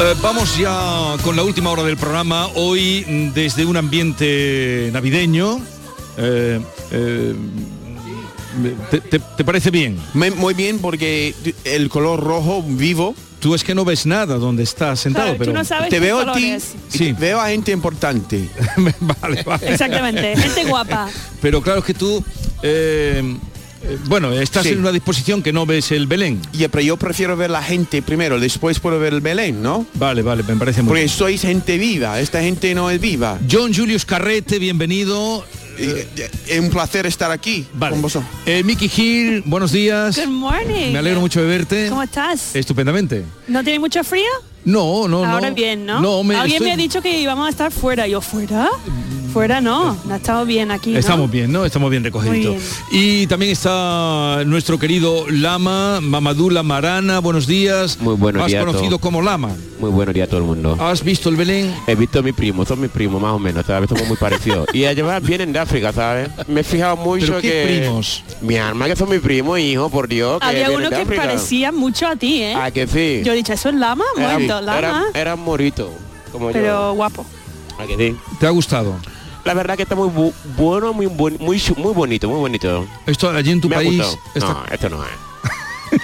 Eh, vamos ya con la última hora del programa, hoy desde un ambiente navideño. Eh, eh, ¿te, te- te parece bien? muy bien porque el color rojo vivo. Tú es que no ves nada donde estás sentado, Claro, tú pero no sabes te veo a ti te veo a gente importante. vale, vale. Exactamente, gente guapa. Pero claro es que tú, bueno, estás Sí. en una disposición que no ves el Belén. Ya, pero yo prefiero ver la gente primero, después puedo ver el Belén, ¿no? Vale, vale, me parece muy Porque bien. sois gente viva, esta gente no es viva. John Julius Carrete, bienvenido. Eh, eh, Es un placer estar aquí con vosotros. Eh, Mickey Hill, buenos días. Good morning. Me alegro mucho de verte. ¿Cómo estás? Estupendamente. ¿No tiene mucho frío? No, no, Ahora no. bien, ¿no? No, me Alguien estoy- me ha dicho que íbamos a estar fuera. Yo, ¿fuera? Fuera no. No ha estado bien aquí, ¿no? Estamos bien, ¿no? Estamos bien recogiditos. Muy Y también está nuestro querido Lama, Mamadula Marana, buenos días. Muy buenos Más días a conocido como Lama. Muy buenos días a todo el mundo. ¿Has visto el Belén? He visto a mi primo, son mis primos más o menos, ¿sabes? Somos muy parecidos. Y además vienen de África, ¿sabes? Me he fijado mucho ¿Pero qué que... primos? Mi alma que son mis primos, hijo, por Dios. que Había uno de que África. parecía mucho a ti, ¿eh? Ah, que sí. Yo he dicho, eso es lama, muerto, lama. Eran, eran moritos, como pero yo. guapo. Ah, que sí. ¿Te ha gustado? La verdad que está muy bu- bueno, muy, muy, muy bonito, muy bonito. Esto allí en tu Me país está- No, esto no es.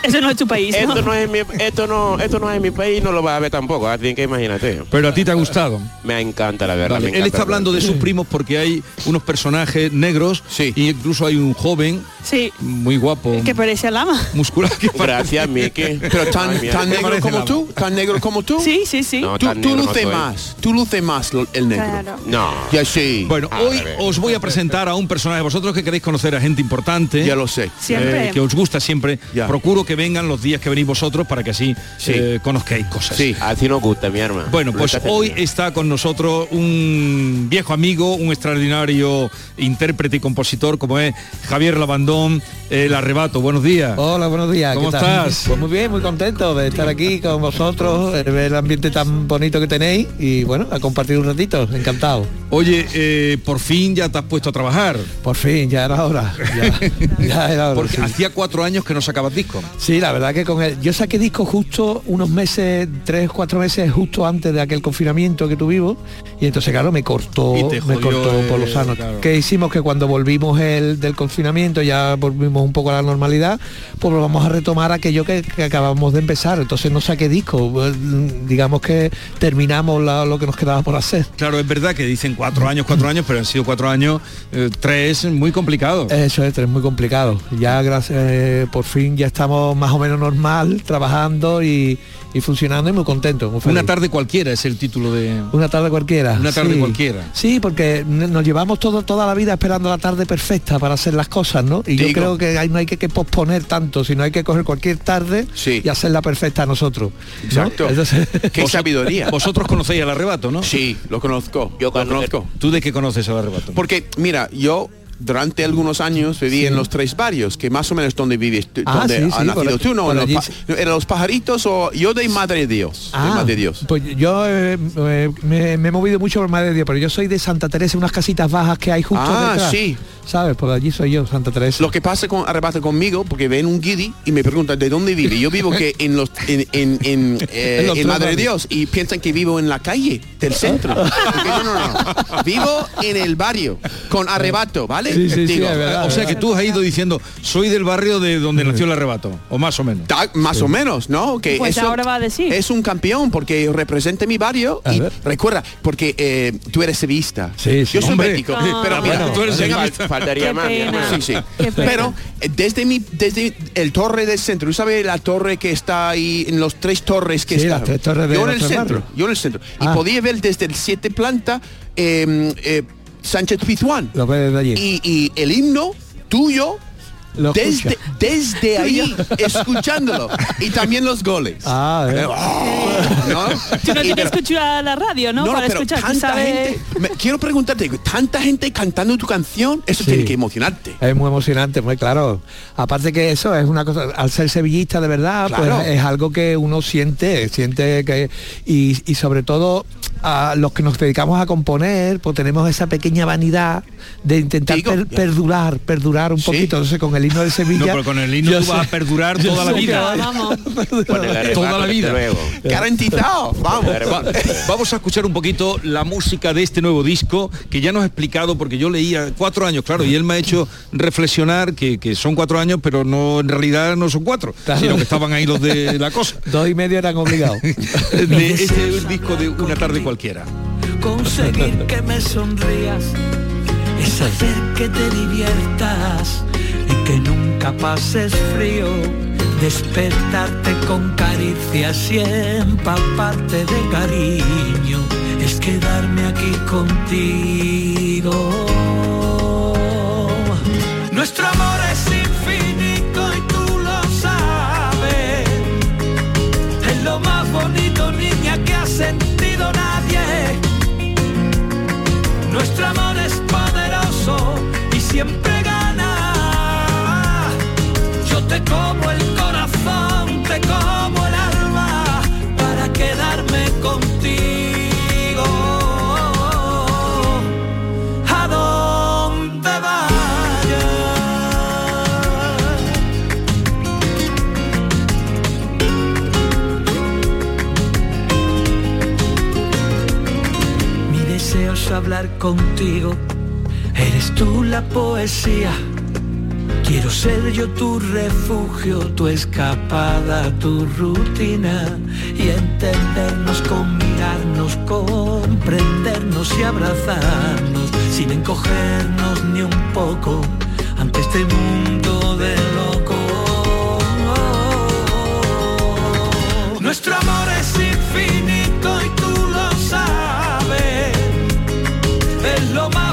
Eso no es tu país, ¿no? Esto no es mi, esto no, esto no es mi país, no lo vas a ver tampoco, así que imagínate. Pero a ti te ha gustado. Me encanta la verdad. Vale, Él está hablando de sus primos porque hay unos personajes negros y incluso hay un joven Sí, muy guapo, que parece a lama. muscular. Que Gracias, Miki. Pero tan, tan negro como tú, tan negro como tú. Sí, sí, sí. No, tú tú no luces más, tú luces más el negro. Claro. No. Ya sí. Bueno, A hoy ver. os voy a presentar a un personaje. Vosotros que queréis conocer a gente importante. Ya lo sé. Siempre. eh, que os gusta siempre. Ya. Procuro que vengan los días que venís vosotros para que así Sí. eh, conozcáis cosas. Sí, así nos gusta, mi arma. Bueno, pues hoy está con nosotros un viejo amigo, un extraordinario intérprete y compositor como es Javier Labandón, El Arrebato. Buenos días. Hola, buenos días. ¿Cómo ¿qué tal? estás? Pues muy bien, muy contento de estar aquí con vosotros, de ver el ambiente tan bonito que tenéis y bueno, a compartir un ratito, encantado. Oye, eh, por fin ya te has puesto a trabajar. Por fin, ya era hora. Ya, ya era hora. Porque sí. hacía cuatro años que no sacabas disco. Sí, la verdad que con él. Yo saqué disco justo unos meses, tres, cuatro meses justo antes de aquel confinamiento que tuvimos. Y entonces, claro, me cortó, me cortó por los sanos. claro. Que hicimos que cuando volvimos el, del confinamiento, ya volvimos un poco a la normalidad, pues vamos a retomar aquello que, que acabamos de empezar. Entonces no saqué disco. eh, Digamos que terminamos la- lo que nos quedaba por hacer. Claro, es verdad que dicen cuatro años, cuatro años, pero han sido cuatro años, eh, tres, muy complicado. Eso es, es muy complicado. Ya gracias, eh, por fin ya estamos más o menos normal, trabajando y, y funcionando y muy contentos. muy Una tarde cualquiera es el título de... Una tarde cualquiera. Una tarde sí. cualquiera. Sí, porque nos llevamos todo, toda la vida esperando la tarde perfecta para hacer las cosas, ¿no? Y yo Digo. creo que hay- no hay que, que posponer tanto, sino hay que coger cualquier tarde Sí. y hacerla perfecta a nosotros. ¿no? Exacto. Entonces- Qué sabiduría. Vosotros conocéis el arrebato, ¿no? Sí, lo conozco. Yo lo conozco. ¿Tú de qué conoces el arrebato? Porque, mira, yo durante algunos años viví en los tres barrios, que más o menos donde vives, Ah, donde sí, has sí, nacido tú, ¿no? En los allí pa- sí. ¿Eran los pajaritos o yo de Madre de Dios? de Ah, Madre Dios. Pues yo eh, eh, me, me he movido mucho por Madre de Dios, pero yo soy de Santa Teresa, unas casitas bajas que hay justo Ah, detrás. sí. ¿Sabes? Por allí soy yo, Santa Teresa. Lo que pasa con arrebata conmigo, porque ven un guiri y me preguntan de dónde vive. Yo vivo que en los en, en, en, eh, En los en tres Madre de. Dios y piensan que vivo en la calle del centro. Porque no, no, no. Vivo en el barrio con arrebato, ¿vale? Sí, sí, sí, Digo, es verdad. O sea que tú has ido diciendo, soy del barrio de donde nació el arrebato, o más o menos. ta- más o menos, ¿no? Que Pues eso ahora va a decir. Es un campeón porque representa mi barrio A y ver. recuerda, porque eh, tú eres sevillista. Sí, sí. Yo soy Hombre. bético. Ah. Pero mira, bueno, tú eres. Faltaría más. Sí, sí. Pero eh, desde mi, desde el torre del centro, ¿tú sabes la torre que está ahí en los tres torres que Sí, está? tres torres de yo en el centro, yo en el centro. Y Ah. podía ver desde el siete planta eh, eh, Sánchez Pizjuán. Lo ves desde allí. Y, y el himno tuyo Lo desde, escucha. desde ahí, escuchándolo. Y también los goles. Ah, eh. ¿No? Tú no tienes pero- que escuchar la radio, ¿no? no, Para pero escuchar, tanta gente, me- quiero preguntarte, tanta gente cantando tu canción, eso Sí. tiene que emocionarte. Es muy emocionante, muy claro. Aparte que eso es una cosa, al ser sevillista de verdad, Claro. pues es algo que uno siente, siente que y, y sobre todo a los que nos dedicamos a componer, pues tenemos esa pequeña vanidad de intentar Digo, per- ya. perdurar, perdurar un Sí. poquito. Entonces con el himno de Sevilla. No, pero con el himno tú vas sé- a perdurar yo toda la vida. Vamos. El Toda la vida. Garantizado, vamos. Va- vamos a escuchar un poquito la música de este nuevo disco que ya nos ha explicado porque yo leía cuatro años, claro, y él me ha hecho reflexionar que, que son cuatro años, pero no en realidad no son cuatro, Claro. sino que estaban ahí los de la cosa. Dos y medio eran obligados. De este disco de una tarde cualquiera. conseguir que me sonrías es hacer que te diviertas que nunca pases frío. Despertarte con caricias y empaparte de cariño es quedarme aquí contigo. Nuestro amor es infinito y tú lo sabes. Es lo más bonito, niña, que ha sentido nadie. Nuestro amor como el corazón, te como el alma para quedarme contigo. A donde vayas. Mi deseo es hablar contigo. Eres tú la poesía. Quiero ser yo tu refugio, tu escapada, tu rutina y entendernos con mirarnos, comprendernos y abrazarnos sin encogernos ni un poco ante este mundo de locos. Nuestro amor es infinito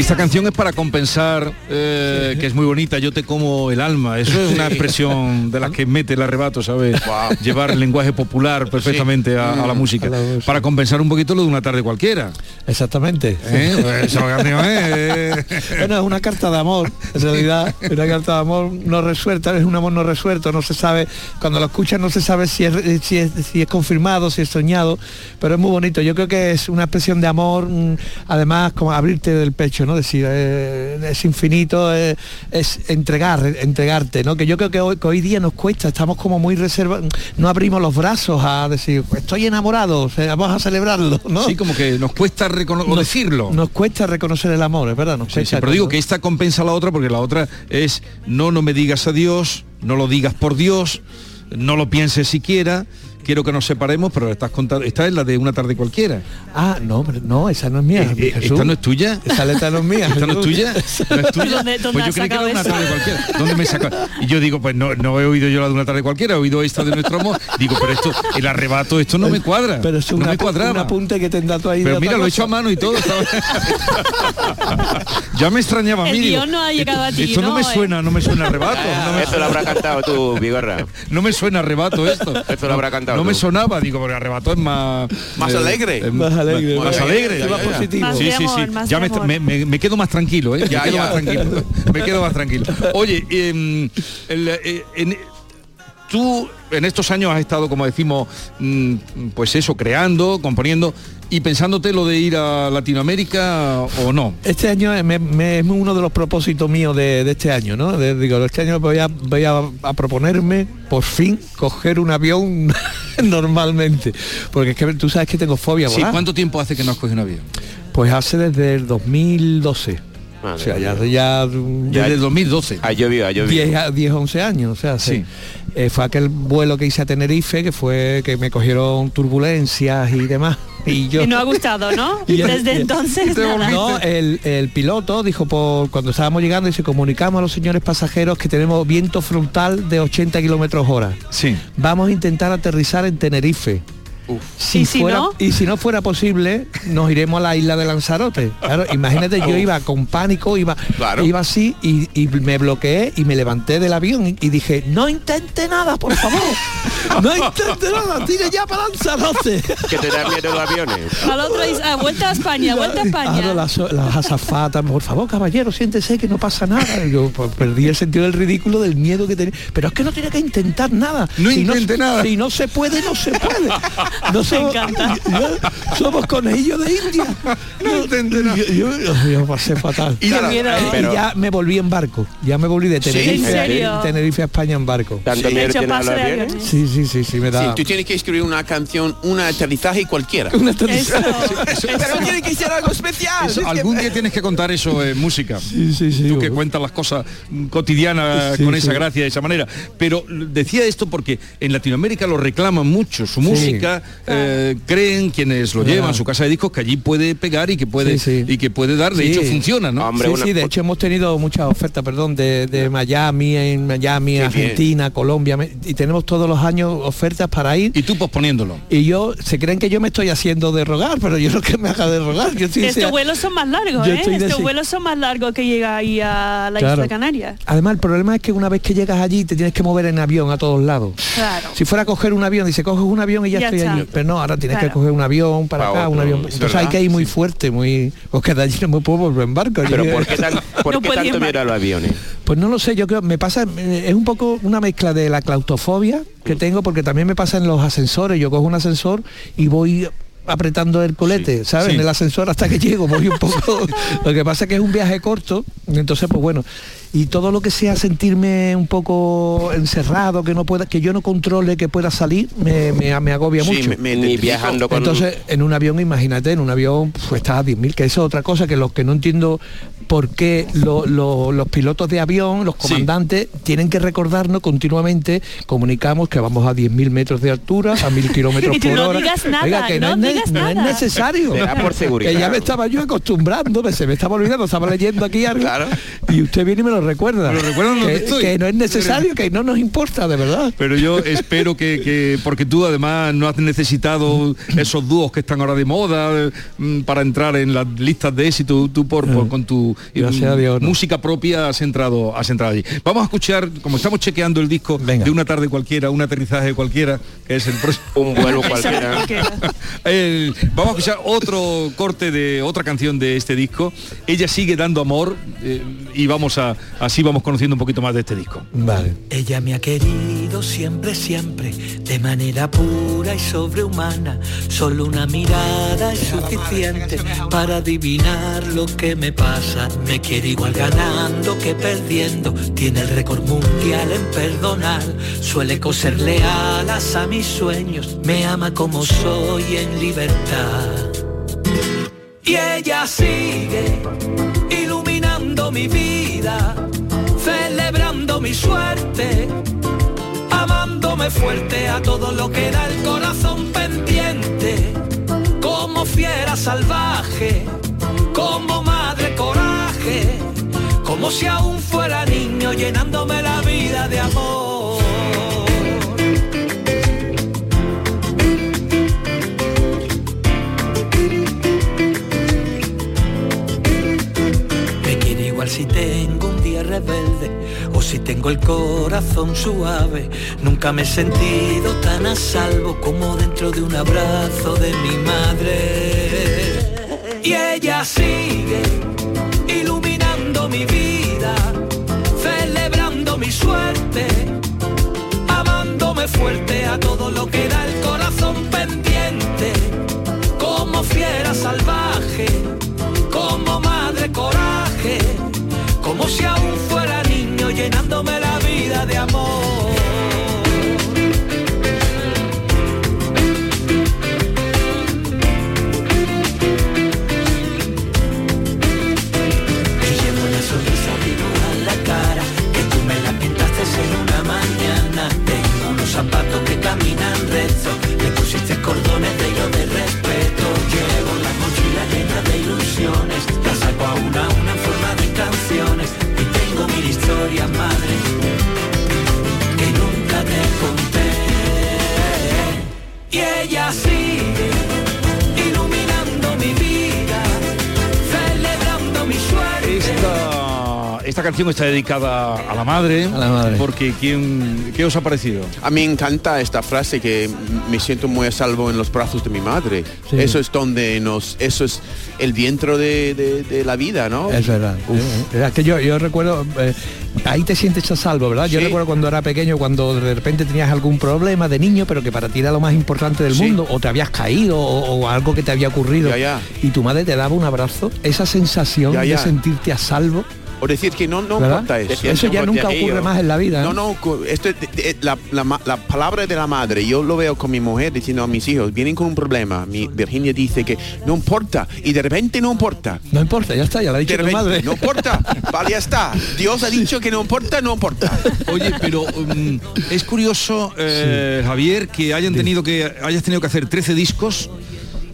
Esta canción es para compensar, eh, que es muy bonita, yo te como el alma. Eso es una expresión de las que mete el arrebato, ¿sabes? Llevar el lenguaje popular perfectamente a, a la música. A la música. Para compensar un poquito lo de una tarde cualquiera. Exactamente. ¿eh? Pues esa canción es- Bueno, es una carta de amor, en realidad, una carta de amor no resuelta, es un amor no resuelto, no se sabe, cuando lo escuchas no se sabe si es, si es, si es confirmado, si es soñado, pero es muy bonito, yo creo que es una expresión de amor, mm, además como abrirte del pecho, ¿no? Decir, eh, es infinito, eh, es entregar, entregarte, ¿no? Que yo creo que hoy, que hoy día nos cuesta, estamos como muy reservados, no abrimos los brazos a decir, estoy enamorado, vamos a celebrarlo, ¿no? Sí, como que nos cuesta recono- o Nos- decirlo. Nos cuesta reconocer el amor, es verdad, nos cuesta sí, pero digo que esta compensa a la otra porque la otra es no, no me digas adiós, no lo digas por Dios, no lo pienses siquiera, quiero que nos separemos, pero estás contando, esta es la de una tarde cualquiera. Ah, no, pero no, esa no es mía. Eh, eh, Jesús. ¿Esta no es tuya? Esa letra no es mía. ¿Esta no es tuya? ¿No es tuya? ¿Dónde- dónde pues yo creí que era una tarde cualquiera. ¿Dónde me saca? Y yo digo, pues no, no he oído yo la de una tarde cualquiera, he oído esta de nuestro amor. Digo, pero esto, el arrebato, esto no me cuadra. Pero es no una, me cuadraba. un apunte que te han dado ahí. Pero mira, lo he hecho a mano y todo. ya me extrañaba a mí. El digo, guion no ha llegado a ti, Esto no, ¿no? me suena, no me suena arrebato. No me, Esto lo habrá cantado tú, Vigorra. no me suena arrebato esto. Esto lo habrá cantado No me sonaba, digo, porque arrebato es más... Más eh, alegre. Más alegre, Más, más- alegre. más positivo. Más Sí, sí, amor, sí. más Ya me, quedo más tranquilo, ¿eh? Ya, me quedo ya. más tranquilo. Me quedo más tranquilo. Oye, em, el, eh, en- tú en estos años has estado, como decimos, mm, pues eso, creando, componiendo y pensándote lo de ir a Latinoamérica o no. Este año es, me- me- es uno de los propósitos míos de, de este año, ¿no? De- digo, este año voy, a, voy a, a proponerme, por fin, coger un avión normalmente. Porque es que tú sabes que tengo fobia, a Sí. ¿cuánto tiempo hace que no has cogido un avión? Pues hace desde el 2012. O sea, ya ya, Desde 2012. Ha llovido, ha llovido. 10, a- 10, 11 años, o sea, Sí. sí. Eh, fue aquel vuelo que hice a Tenerife, que fue que me cogieron turbulencias y demás. Y yo Y no ha gustado, ¿no? Y- Desde y- entonces nada. No, el, el piloto dijo por cuando estábamos llegando y se comunicamos a los señores pasajeros que tenemos viento frontal de 80 kilómetros hora. Sí. Vamos a intentar aterrizar en Tenerife. Si ¿Y si fuera- no? y si no fuera posible, nos iremos a la isla de Lanzarote. Claro, imagínate, yo iba con pánico, iba, Claro. iba así y, y me bloqueé y me levanté del avión y, y dije, no intente nada, por favor. No intente nada, tire ya para Lanzarote. Que te da miedo los aviones. Al otro dice, "Ah, vuelta a España, vuelta a España. Claro, las, las azafatas, por favor, caballero, siéntese que no pasa nada. Yo pues, perdí el sentido del ridículo, del miedo que tenía. Pero es que no tiene que intentar nada. No Si intente nada. Si no se puede, no se puede. No somos, no, somos conejillos de India. No nada. Yo, yo- yo pasé fatal. Y Claro, miedo. Eh, Pero- y ya me volví en barco. Ya me volví de Tenerife, ¿En serio? a, Tenerife a España en barco. Tanto Sí. miedo aviones. Sí, sí, sí, sí, me Sí, da. tú tienes que escribir una canción, un aterrizaje cualquiera. Una Eso, aterrizaje. Pero tiene que ser algo especial. Eso, algún día tienes que contar eso en música. Sí, sí, sí. Tú que cuentas las cosas mm, cotidianas Sí, con sí. esa gracia de esa manera. Pero decía esto porque en Latinoamérica lo reclaman mucho. Su música eh, creen quienes lo llevan, su casa de discos, que allí puede pegar y que puede Sí, sí. y que puede dar. De Sí. hecho funciona, ¿no? Hombre, sí, una- sí, de hecho hemos tenido muchas ofertas, perdón, de, de Miami, en Miami, Qué Argentina, Colombia, y tenemos todos los años ofertas para ir. Y tú posponiéndolo. Y yo, se creen que yo me estoy haciendo de rogar, pero yo no que me haga de rogar. Yo estoy, Estos sea- vuelos son más largos, ¿eh? Estos vuelos son más largos que llega ahí a la Claro. isla Canarias. Además, el problema es que una vez que llegas allí te tienes que mover en avión a todos lados. Claro. Si fuera a coger un avión, dice, coges un avión y ya, Ya estoy está. Pero no, ahora tienes que coger un avión para Pa' acá, un avión. es Entonces hay que ir muy fuerte, muy... Porque de allí no me puedo volver en barco. Pero ¿por qué, tan- por No qué tanto miedo a los aviones? Pues no lo sé, yo creo, me pasa, es un poco una mezcla de la claustrofobia que tengo, porque también me pasa en los ascensores, yo cojo un ascensor y voy apretando el colete, ¿sabes? sí. En el ascensor hasta que llego, voy un poco. lo que pasa es que es un viaje corto, entonces pues bueno, y todo lo que sea sentirme un poco encerrado, que no pueda, que yo no controle que pueda salir, me, me, me agobia Sí, mucho. me- me Ni viajando con... Entonces, en un avión, imagínate, en un avión pues estás a 10.000, que eso es otra cosa, que los que no entiendo por qué lo- lo- los pilotos de avión, los Sí. comandantes, tienen que recordarnos continuamente, comunicamos que vamos a 10.000 metros de altura, a 1.000 kilómetros por no hora. digas nada, Oiga, que no, no es, digas no es nada. necesario. Será por seguridad. Que ya me estaba yo acostumbrando, se me estaba olvidando, estaba leyendo aquí algo Claro. y usted viene y me lo recuerda. Me lo recuerda donde que, estoy. que no es necesario, que no nos importa, de verdad. Pero yo espero que, que- porque tú además no has necesitado esos dúos que están ahora de moda mm, para entrar en las listas de éxito, tú por, por- con tu Eh, Dios, no. música propia has entrado, has entrado allí. Vamos a escuchar, como estamos chequeando el disco Venga. de una tarde cualquiera, un aterrizaje cualquiera, que es el próximo. Un vuelo cualquiera. cualquiera. El- vamos a escuchar otro corte de otra canción de este disco. Ella sigue dando amor eh, y vamos a así vamos conociendo un poquito más de este disco. Vale. Ella me ha querido siempre, siempre, de manera pura y sobrehumana. Solo una mirada es suficiente para adivinar lo que me pasa. Me quiere igual ganando que perdiendo. Tiene el récord mundial en perdonar. Suele coserle alas a mis sueños. Me ama como soy en libertad. Y ella sigue iluminando mi vida, celebrando mi suerte, amándome fuerte a todo lo que da el corazón pendiente, como fiera salvaje, como madre coraje, como si aún fuera niño llenándome la vida de amor. Si tengo un día rebelde o si tengo el corazón suave. Nunca me he sentido tan a salvo como dentro de un abrazo de mi madre. Y ella sigue iluminando mi vida, celebrando mi suerte, amándome fuerte a todo lo que da el corazón pendiente, como fiera salvaje esta canción está dedicada a la madre. A la madre. Porque ¿quién, ¿qué os ha parecido? A mí me encanta esta frase que me siento muy a salvo en los brazos de mi madre. Sí. Eso es donde nos, eso es el vientre de, de- de la vida, ¿no? Es verdad. Es que yo, yo recuerdo, eh, ahí te sientes a salvo, ¿verdad? Yo recuerdo cuando era pequeño, cuando de repente tenías algún problema de niño, pero que para ti era lo más importante del Sí. mundo, o te habías caído, o, o algo que te había ocurrido, Ya, ya. y tu madre te daba un abrazo, esa sensación Ya, de sentirte a salvo, O decir que no, no ¿verdad? importa eso. Eso ya un nunca ocurre más en la vida. No, ¿no? no, esto, es de- de- la, la la palabra de la madre, yo lo veo con mi mujer diciendo a mis hijos, vienen con un problema, mi Virginia dice que no importa, y de repente no importa. No importa, ya está, ya lo ha dicho De tu madre. no importa, vale, ya está. Dios ha dicho que no importa, no importa. Oye, pero um, es curioso, eh, Javier, que hayan tenido que hayas tenido que hacer 13 discos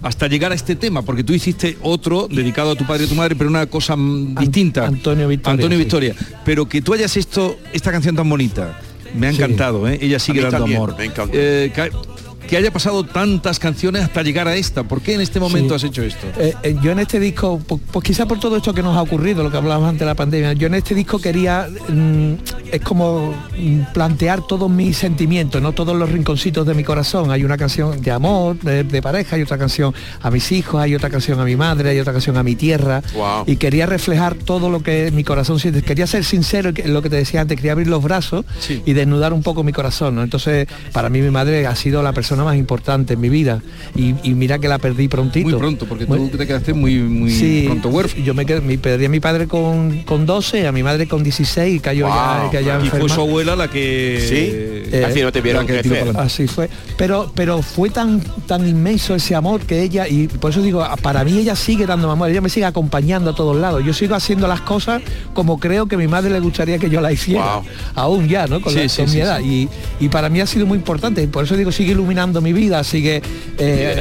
hasta llegar a este tema, porque tú hiciste otro dedicado a tu padre y a tu madre, pero una cosa mm, distinta. Antonio Victoria, Antonio sí. Victoria. Pero que tú hayas esto, esta canción tan bonita, me ha Sí. encantado, ¿eh? Ella sigue dando también, amor. me encanta. Eh, que, haya pasado tantas canciones hasta llegar a esta. ¿Por qué en este momento Sí. has hecho esto? Eh, eh, yo en este disco, pues, pues quizá por todo esto que nos ha ocurrido, lo que hablábamos antes de la pandemia, yo en este disco quería, mm, es como mm, plantear todos mis sentimientos, no todos los rinconcitos de mi corazón. Hay una canción de amor, de, de pareja, hay otra canción a mis hijos, hay otra canción a mi madre, hay otra canción a mi tierra. Wow. Y quería reflejar todo lo que mi corazón siente. Quería ser sincero en lo que te decía antes, quería abrir los brazos Sí. y desnudar un poco mi corazón. ¿no? Entonces, para mí mi madre ha sido la persona más importante en mi vida. Y, y mira que la perdí prontito. Muy pronto, porque Muy- tú te quedaste muy, muy Sí, pronto huérfano. yo me quedé, mi, perdí a mi padre con, con 12, a mi madre con 16 y cayó ya, Wow. que ya Y fue su abuela la que... Sí. Eh, Así no te vieron que Así fue. Pero, pero fue tan, tan inmenso ese amor que ella, y por eso digo, para mí ella sigue dando amor, ella me sigue acompañando a todos lados. Yo sigo haciendo las cosas como creo que mi madre le gustaría que yo la hiciera. Wow. Aún ya, ¿no? Con, Sí, la, sí, con mi sí, edad. Y, y para mí ha sido muy importante. Y por eso digo, sigue iluminando mi vida, sigue eh,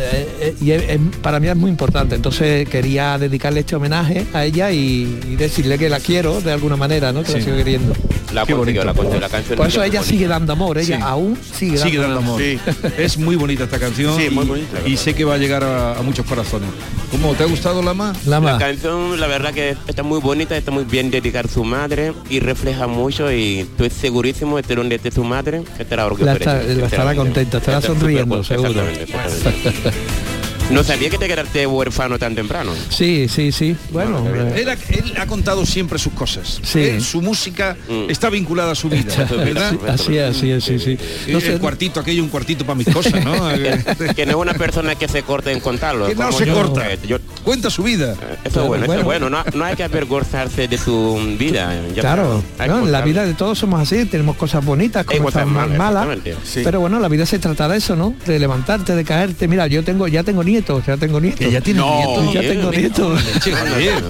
eh, eh, y es- es- para mí es muy importante. Entonces quería dedicarle este homenaje a ella y, y decirle que la quiero de alguna manera, ¿no? Que la Sí. sigo queriendo. La Qué bonito. la consiguió, la canción. Por eso es ella sigue dando amor, ella Sí. aún sigue dando, Sigue dando amor. Sí. Es muy bonita esta canción Sí, muy y- bonita, la y, verdad. sé que va a llegar a, a muchos corazones. ¿Cómo te ha gustado Lama? Lama. La canción, la verdad que está muy bonita, está muy bien dedicada a su madre y refleja mucho y estoy segurísimo de que donde esté su madre estará orgullosa. La está- la estará contenta, estará sonriendo, seguro. exactamente, exactamente. No sabía que te quedaste huérfano tan temprano. Sí, sí, sí. Bueno, eh, Él ha, él ha contado siempre sus cosas. Sí. Él, su música Mm. está vinculada a su vida, ¿verdad? Sí. así es, así es, sí, sí. Y No sé, el cuartito, aquello, un cuartito para mis cosas, ¿no? que no es una persona que se corte en contarlo. Que no se yo. corta. Eh, yo- Cuenta su vida. eso es bueno, eso bueno. es bueno. No, no hay que avergonzarse de su vida. ya Claro, está. En la vida de todos somos así, tenemos cosas bonitas, cosas malas, malas, exactamente. Sí. pero bueno, la vida se trata de eso, ¿no? De levantarte, de caerte. Mira, yo tengo, ya tengo nietos, ya tengo nietos. Que ya tiene No. nietos. ya Bien, tengo bien. nietos. Che, Javier.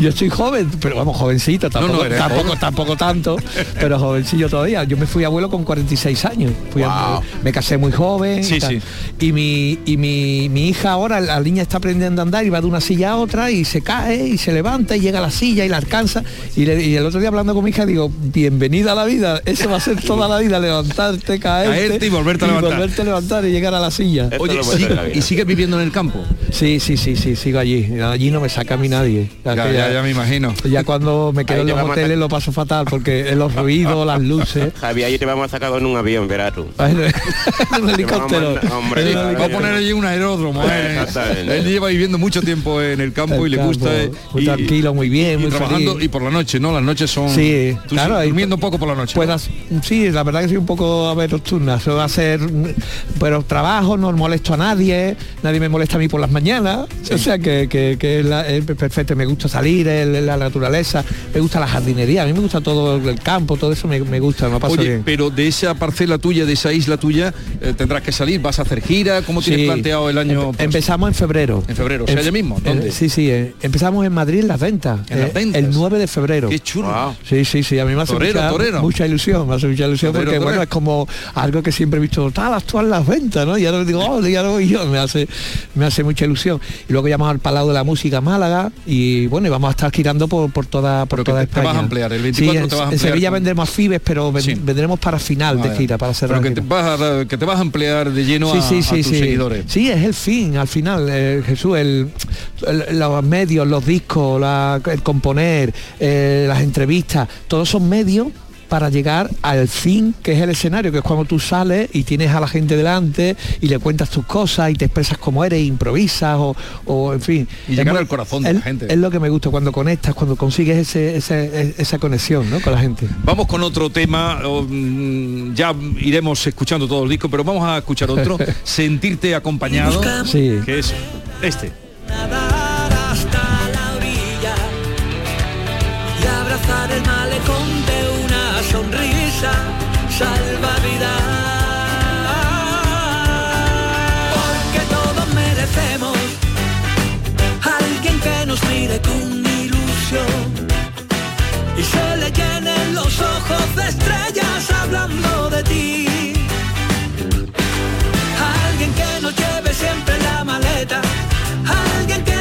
Yo soy joven, pero vamos, jovencito, tampoco, no, tampoco, tampoco tanto, pero jovencillo todavía. Yo me fui abuelo con 46 años. Fui a- Wow. me casé muy joven. Sí, y, tal. sí. y mi y mi, mi hija ahora, la niña está aprendiendo a andar y va de una silla a otra y se cae y se levanta y llega a la silla y la alcanza. Y, le- y el otro día hablando con mi hija digo, bienvenida a la vida, eso va a ser toda la vida, levantarte, caerte, Caerte y volverte a levantar. volverte a levantar y llegar a la silla. Oye, sí. ¿y sigues viviendo en el campo? Sí, sí, sí, sí, sigo allí. Allí no me saca a mí nadie. Ya, ya, ya me imagino. ya cuando me quedo Ahí en los a hoteles sac- lo paso fatal porque los ruidos, las luces. Javi, ahí te vamos a sacar con un avión, verás tú. un helicóptero. Vamos a hombre, va a poner allí un aeródromo. ¿eh? Él lleva viviendo mucho tiempo en el campo y le gusta. campo, eh, muy y- tranquilo, muy bien, y muy trabajando feliz. y por la noche, ¿no? Las noches son. Sí, tú claro, durmiendo poco por la noche. Puedas, sí, la verdad que soy un poco a ver nocturna. Eso va a ser, pero trabajo, no molesto a nadie, nadie me molesta a mí por las mañanas. O sea que, que, que es, la- es perfecto. Me gusta salir, el- la naturaleza, me gusta la jardinería, a mí me gusta todo el campo, todo eso me, me gusta, me pasa Oye, bien. pero de esa parcela tuya, de esa isla tuya, eh, tendrás que salir, vas a hacer gira, ¿cómo tienes Sí. planteado el año? Empe-? Empezamos en febrero. En febrero, o sea, En- ya mismo, ¿dónde? eh, sí, sí, eh, empezamos en Madrid en las ventas. En las ventas. El 9 de febrero. Qué chulo. Wow. Sí, sí, sí, a mí me hace Torero, mucha, torero. mucha ilusión, me hace mucha ilusión Torero, porque bueno, es como algo que siempre he visto, tal, actuar las ventas, ¿no? Y ahora digo, oh, ya lo y yo, me hace, me hace mucha ilusión. Y luego llamamos al Palau de la Música Málaga y bueno, y vamos a estar girando por, por toda, por toda te- te España. vas a ampliar, el Sí, 24 en, te vas a en ampliar Sevilla con- vendremos fibes, pero ven- Sí. vendremos para final de gira, para cerrar. Pero que te, vas a, que te vas a emplear de lleno Sí, a, sí, a sí, tus sí. seguidores. Sí, es el fin, al final, eh, Jesús, el, el- los medios, los discos, la- el componer, eh, las entrevistas, todos son medios para llegar al fin que es el escenario, que es cuando tú sales y tienes a la gente delante y le cuentas tus cosas y te expresas como eres, improvisas o, o, en fin. Y llegar al corazón de es- la gente. Es lo que me gusta, cuando conectas, cuando consigues ese- ese- esa conexión ¿no? con la gente. Vamos con otro tema, mm, ya iremos escuchando todo el disco, pero vamos a escuchar otro, Sentirte acompañado, Sí. que es este.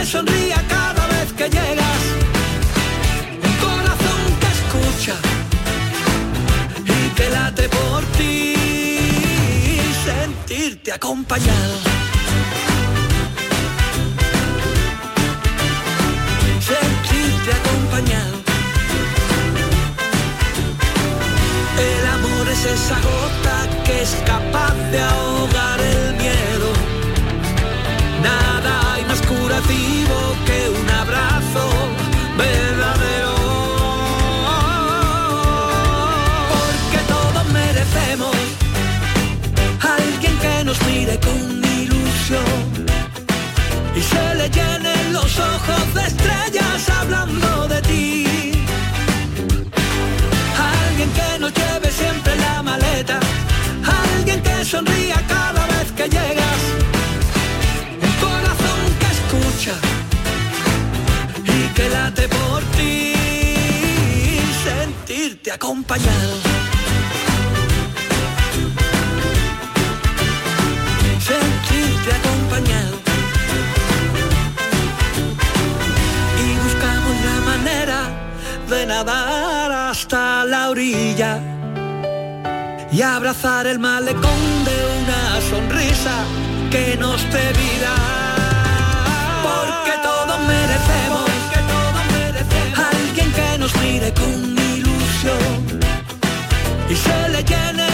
Sonría cada vez que llegas. Un corazón que escucha y que late por ti. Sentirte acompañado. Sentirte acompañado. El amor es esa gota que es capaz de ahogar ojos de estrellas hablando de ti. Alguien que nos lleve siempre la maleta. Alguien que sonría cada vez que llegas. Un corazón que escucha y que late por ti. Sentirte acompañado. Y abrazar el malecón de una sonrisa que nos dé vida. Porque todos merecemos, alguien que nos mire con ilusión y se le de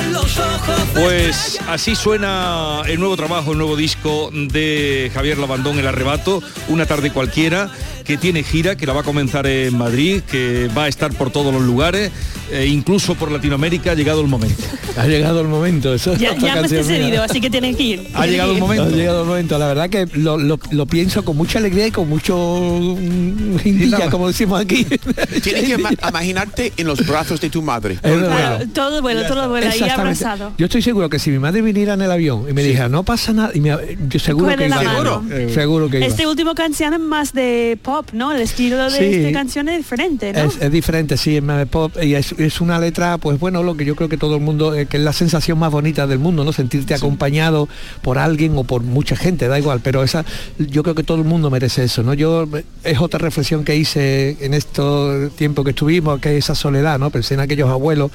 Pues así suena el nuevo trabajo, el nuevo disco de Javier Labandón, El Arrebato, una tarde cualquiera, que tiene gira, que la va a comenzar en Madrid, que va a estar por todos los lugares, e incluso por Latinoamérica, ha llegado el momento. Ha llegado el momento. Eso es Ya, ya me decidido, así que tienen que ir. Ha llegado el momento. Ha llegado el momento, la verdad que lo, lo- lo pienso con mucha alegría y con mucho mm, guindilla, como decimos aquí. Tienes que ima- imaginarte en los brazos de tu madre. Es verdad. Claro, todo vuelo, todo vuelo, ahí Exactamente. abrazado. Yo estoy seguro que si mi madre viniera en el avión y me dijera, no pasa nada, y me- yo seguro que iba. mano. Seguro, seguro que iba. Este último canción es más de pop, ¿no? El estilo de Sí. esta canción es diferente, ¿no? Es, es diferente, sí, es más de pop y es, es una letra, pues bueno, lo que yo creo que todo el mundo, eh, que es la sensación más bonita del mundo, ¿no? Sentirte acompañado por alguien o por mucha gente, da igual, pero esa, yo creo que todo el mundo merece eso, ¿no? Yo, es otra reflexión que hice en estos tiempos que estuvimos, que es esa soledad, ¿no? Pensé en aquellos abuelos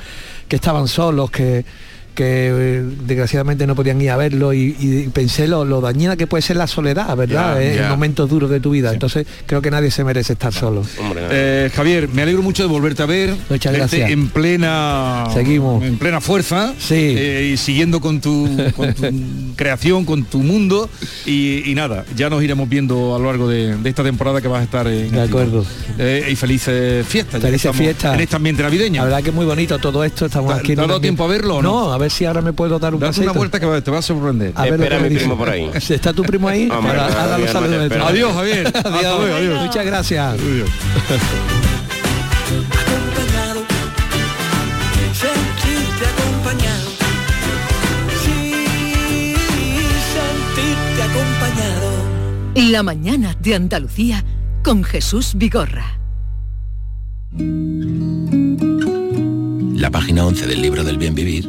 que estaban solos, que que eh, desgraciadamente no podían ir a verlo y, y pensé lo, lo dañina que puede ser la soledad, ¿verdad? Eh. En momentos duros de tu vida. Entonces creo que nadie se merece estar solo. Hombre, Eh, Javier, me alegro mucho de volverte a ver. Muchas verte gracias. En plena, Seguimos. en plena fuerza. Sí. eh, y siguiendo con tu, con tu creación, con tu mundo. Y, y nada, ya nos iremos viendo a lo largo de, de esta temporada que vas a estar en. De acuerdo. Eh, y felices fiestas. Felices fiestas. En este ambiente navideño. La verdad que es muy bonito todo esto. Estamos ¿Te- aquí. te ha dado tiempo a verlo o no? No, a ver si ahora me puedo dar un Date una vuelta que te va a sorprender. A ver lo Espera que me mi primo por ahí. ¿Está tu primo ahí? Hombre, Ahora- lo no de. Adiós, Javier. Luego, adiós. Muchas gracias. acompañado, sentirte acompañado, sí, sentirte acompañado. La mañana de Andalucía con Jesús Vigorra. La página 11 del libro del bien vivir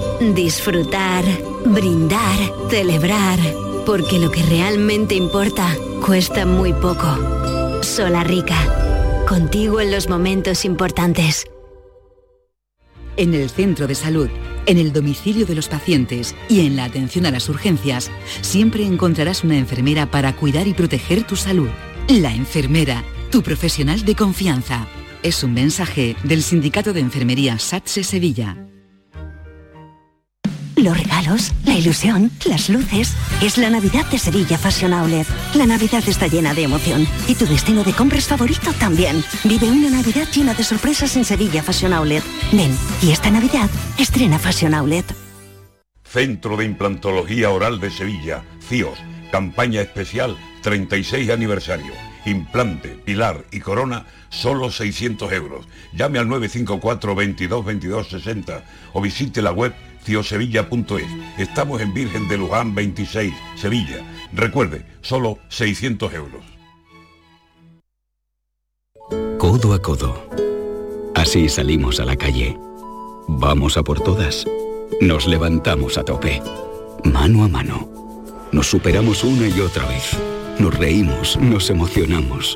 disfrutar, brindar, celebrar. Porque lo que realmente importa cuesta muy poco. Solarrica. Contigo en los momentos importantes. En el centro de salud, en el domicilio de los pacientes y en la atención a las urgencias, siempre encontrarás una enfermera para cuidar y proteger tu salud. La enfermera, tu profesional de confianza. Es un mensaje del Sindicato de Enfermería SATSE Sevilla. Los regalos, la ilusión, las luces. Es la Navidad de Sevilla Fashion Outlet. La Navidad está llena de emoción. Y tu destino de compras favorito también. Vive una Navidad llena de sorpresas en Sevilla Fashion Outlet. Ven, y esta Navidad estrena Fashion Outlet. Centro de Implantología Oral de Sevilla, CIOS. Campaña especial 36 aniversario. Implante, pilar y corona, solo 600 euros. Llame al 954 22 22 60 o visite la web ciosevilla.es. Estamos en Virgen de Luján 26, Sevilla. Recuerde, solo 600 euros. Codo a codo. Así salimos a la calle. Vamos a por todas. Nos levantamos a tope. Mano a mano. Nos superamos una y otra vez. Nos reímos, nos emocionamos.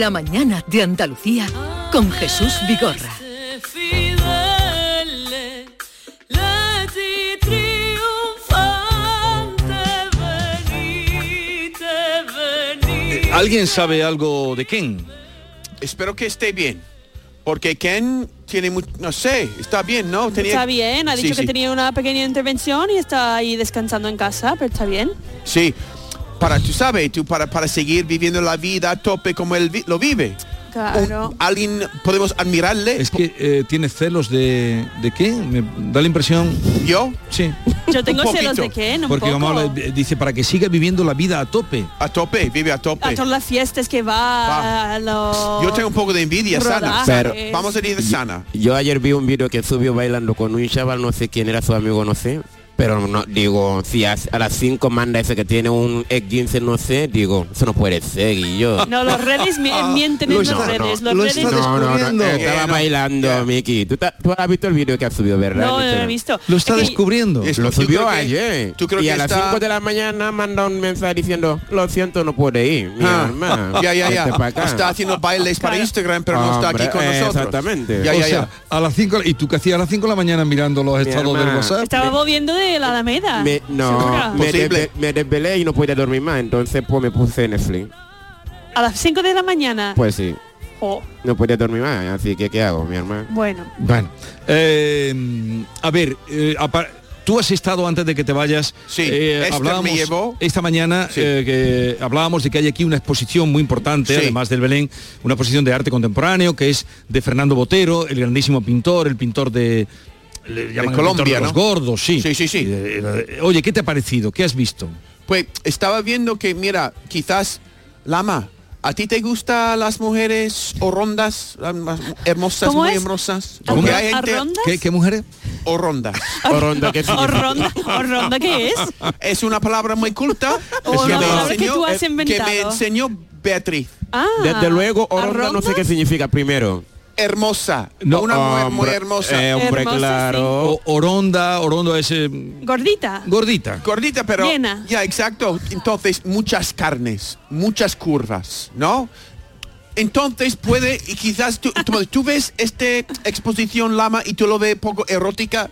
La mañana de Andalucía con Jesús Vigorra. ¿Alguien sabe algo de Ken? Espero que esté bien. Porque Ken tiene mucho, no sé, está bien, ¿no? Tenía- Está bien, ha Sí, dicho que sí. tenía una pequeña intervención y está ahí descansando en casa, pero está bien. Sí, para, tú sabes, tú para, para seguir viviendo la vida a tope como él vi- lo vive. Claro. Alguien podemos admirarle. Es que eh, tiene celos de... ¿De qué? Me da la impresión... ¿Yo? Sí. Yo tengo celos de. Ken, un Porque poco. vamos a hablar- dice, para que siga viviendo la vida a tope. A tope, vive a tope. A todas las fiestas que va, a los... Yo tengo un poco de envidia sana. Pero- Vamos a ir de sana. Yo ayer vi un vídeo que subió bailando con un chaval, no sé quién era su amigo, no sé. Pero no, digo, si a, a las 5 manda ese que tiene un X15, no sé, digo, eso no puede ser, y yo. No, los redes mi- mienten en Lo los redes. no, Los lo redes está No, no, no, descubriendo. estaba Eh, no. bailando, Miki. ¿Tú, ta- tú has visto el vídeo que ha subido, ¿verdad? No, no lo he visto. Lo está descubriendo. Lo ¿Tú subió creo que- ayer. tú creo y que a las está- 5 de la mañana manda un mensaje diciendo, lo siento, no puede ir. Mi Ah, ya, ya, ya. Está haciendo bailes para Instagram, pero no está aquí con eh, nosotros. Exactamente. Ya, ya, sea, ya. a las 5 y tú que hacías a las 5 de la mañana mirando los estados del. WhatsApp. Estaba volviendo de la Alameda. Me- no, me, desvelé y no podía dormir más, entonces pues me puse Netflix. A las 5 de la mañana. Pues sí, Oh, no podía dormir más, así que ¿qué hago, mi hermano? bueno. Bueno, eh, a ver, eh, tú has estado antes de que te vayas. Sí, eh, Esther hablábamos me llevó. esta mañana Sí. eh, que hablábamos de que hay aquí una exposición muy importante, Sí. además del Belén, una exposición de arte contemporáneo que es de Fernando Botero, el grandísimo pintor, el pintor de le llaman el Colombia, de los ¿no? gordos, sí. Sí, sí, sí. Eh, eh, oye, ¿qué te ha parecido? ¿Qué has visto? Pues estaba viendo que, mira, quizás, Lama, ¿a ti te gustan las mujeres más hermosas, ¿Cómo muy es? hermosas? ¿Arro- Porque hay gente arrondas? ¿Qué, qué mujeres? horrondas. Oronda, ¿qué ¿O significa? ronda, o ronda qué es? Es una palabra muy culta O que, una me palabra que tú has enseñó, que me inventado. enseñó Beatriz. Ah, Desde luego, Oronda no sé qué significa primero. Hermosa. No, una mujer muy hermosa. eh, hombre, Hermosa, claro. O- oronda, Orondo es eh, Gordita. gordita. Gordita, pero... Llena. Ya, exacto. Entonces, muchas carnes, muchas curvas, ¿no? Entonces puede, y quizás tú, tú, tú ves esta exposición Lama y tú lo ves poco erótica.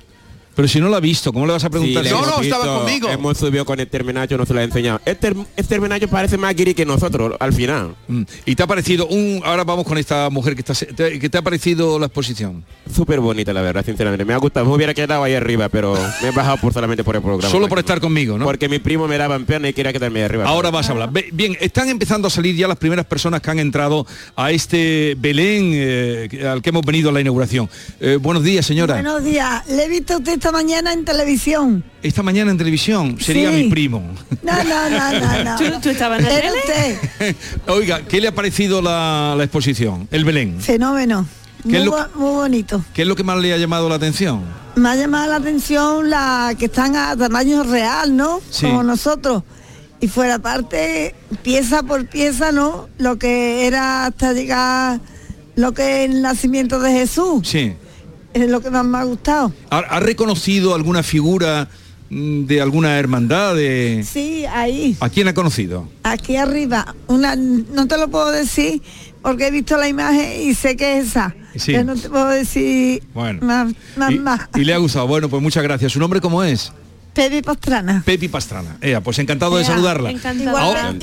Pero si no la ha visto, ¿cómo le vas a preguntar? Sí, si No, no? estaba conmigo. Hemos subido con el terminacho, no se lo he enseñado. Este, este terminacho parece más guiri que nosotros al final. Mm. ¿Y te ha parecido un... Ahora vamos con esta mujer que está... te- ¿Qué te ha parecido la exposición? Súper bonita, la verdad, sinceramente. Me ha gustado. Me hubiera quedado ahí arriba, pero me he bajado por solamente por el programa. Solo por estar conmigo, ¿no? Porque mi primo me daba en pena y quería quedarme ahí arriba. Ahora vas a hablar. Bien, están empezando a salir ya las primeras personas que han entrado a este Belén eh, que- al que hemos venido a la inauguración. Eh, buenos días, señora. Buenos días. Le he visto a usted esta mañana en televisión. Esta mañana en televisión sería Sí. mi primo. No, no, no, no, no. ¿Tú, tú estabas en la Era usted. Oiga, ¿qué le ha parecido la, la exposición? El Belén. Fenómeno. ¿Qué Muy, es lo- muy bonito. ¿Qué es lo que más le ha llamado la atención? Me ha llamado la atención la que están a tamaño real, ¿no? Sí. Como nosotros. Y fuera parte, pieza por pieza, ¿no? Lo que era hasta llegar, lo que es el nacimiento de Jesús. Sí. Es lo que más me ha gustado. ¿Ha, ha reconocido alguna figura mm, de alguna hermandad? De... Sí, ahí. ¿A quién ha conocido? Aquí arriba, una, no te lo puedo decir porque he visto la imagen y sé que es esa. Sí. Pero no te puedo decir Bueno. más, más, Y, más. y le ha gustado. Bueno, pues muchas gracias. ¿Su nombre cómo es? Pepe Pastrana. Pepi Pastrana. Ea, pues encantado de saludarla.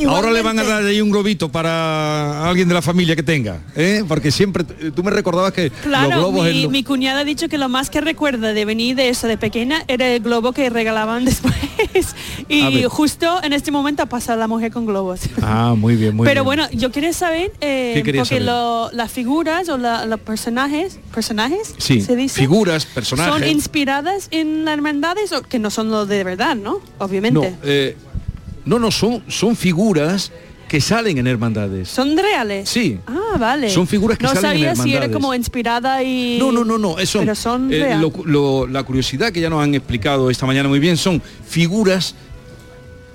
Ahora, le van a dar ahí un globito para alguien de la familia que tenga, ¿eh? Porque siempre tú me recordabas que los Claro, globos es mi, lo- mi cuñada ha dicho que lo más que recuerda de venir de eso de pequeña era el globo que regalaban después. Y justo en este momento ha pasado la mujer con globos. Ah, muy bien, muy Pero bien. bueno, yo quería saber, eh, ¿Qué querías porque saber? lo- las figuras o la- los personajes, personajes, sí, se dice, figuras, son personajes. inspiradas en las hermandades o que no son lo de verdad, ¿no? Obviamente. No, eh, no, no, son, son figuras que salen en hermandades. ¿Son reales? Sí. Ah, vale. Son figuras que no salen en sabía si era como inspirada y... No, no, no, no, eso. Pero son eh, reales. lo- lo- la curiosidad que ya nos han explicado esta mañana muy bien son figuras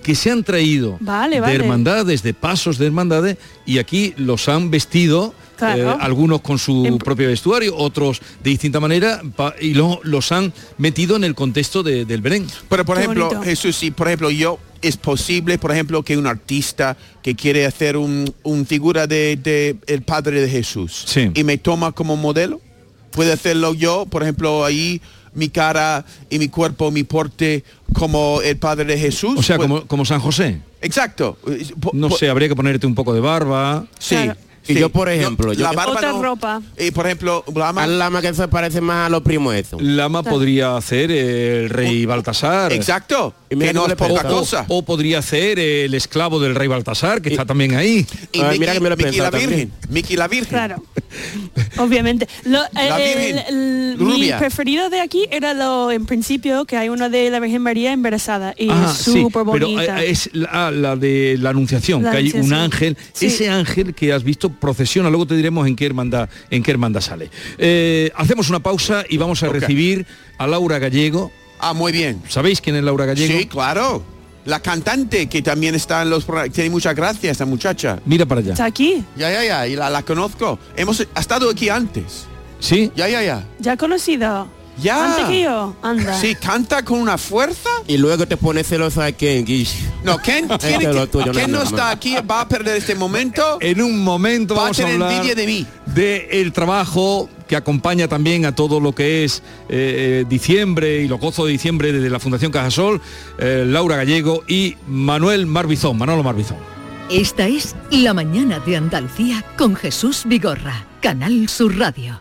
que se han traído Vale, de vale. hermandades, de pasos de hermandades, y aquí los han vestido, Claro. eh, algunos con su En- propio vestuario, otros de distinta manera, pa- y lo- los han metido en el contexto de- del Belén. Pero por Qué ejemplo, bonito. Jesús, si por ejemplo yo es posible, por ejemplo, que un artista que quiere hacer un, un figura de, de el Padre de Jesús Sí. y me toma como modelo, puede hacerlo yo, por ejemplo, ahí mi cara y mi cuerpo, mi porte como el Padre de Jesús. O sea, Pues- como, como San José. Exacto. No po- sé, habría que ponerte un poco de barba. Sí. Claro. Y sí. yo, por ejemplo, yo la barba Otra no- ropa. Y por ejemplo, Lama, Al lama que se parece más a los primos eso. Lama podría hacer el rey Baltasar. exacto. Y mira que no es poca cosa. O podría ser el esclavo del rey Baltasar, que está también ahí. Y Ah, Miki, mira que me lo Miki la Virgen. también. Miki la Virgen. Claro. Obviamente. Lo- La eh, Virgen, el- el- mi preferido de aquí era lo en principio que hay uno de la Virgen María embarazada y Ah, es sí, súper pero bonita. eh, es la, la de la anunciación, La que hay un ángel, Sí. ese ángel que has visto procesiona, luego te diremos en qué hermandad, en qué hermandad sale. Eh, hacemos una pausa y vamos a recibir a Laura Gallego, Ah, muy bien. ¿Sabéis quién es Laura Gallego? Sí, claro. La cantante que también está en los programas. Tiene muchas gracias, esa muchacha. Mira para allá. ¿Está aquí? Ya, ya, ya. Y la, la conozco. Hemos ha estado aquí antes. ¿Sí? Ya, ya, ya. ¿Ya conocido? Ya. Antes que yo. Anda. Sí, canta con una fuerza. Y luego te pones celoso a Ken, Guish. No, Ken, tiene que- tuyo, Ken no no, está aquí, va a perder este momento. En un momento Va a vamos a, tener hablar envidia de mí. el trabajo que acompaña también a todo lo que es eh, eh, diciembre y los gozos de diciembre desde la Fundación Cajasol, eh, Laura Gallego y Manuel Marbizón, Manolo Marbizón. Esta es La Mañana de Andalucía con Jesús Vigorra, Canal Sur Radio.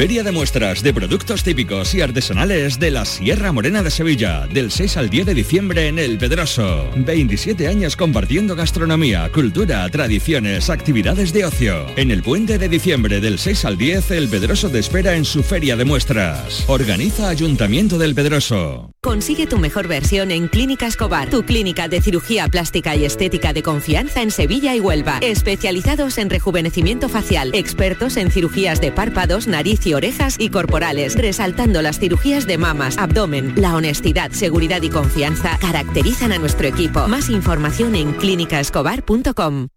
Feria de muestras de productos típicos y artesanales de la Sierra Morena de Sevilla, del 6 al 10 de diciembre en El Pedroso. 27 años compartiendo gastronomía, cultura, tradiciones, actividades de ocio. En el puente de diciembre del 6 al 10, El Pedroso te espera en su Feria de muestras. Organiza Ayuntamiento del Pedroso. Consigue tu mejor versión en Clínica Escobar, tu clínica de cirugía plástica y estética de confianza en Sevilla y Huelva. Especializados en rejuvenecimiento facial, expertos en cirugías de párpados, nariz y orejas y corporales, resaltando las cirugías de mamas, abdomen. La honestidad, seguridad y confianza caracterizan a nuestro equipo. Más información en clínicaescobar.com.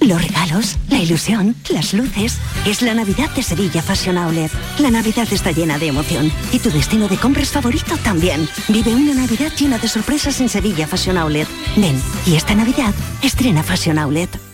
Los regalos, la ilusión, las luces. Es la Navidad de Sevilla Fashion Outlet. La Navidad está llena de emoción. Y tu destino de compras favorito también. Vive una Navidad llena de sorpresas en Sevilla Fashion Outlet. Ven, y esta Navidad estrena Fashion Outlet.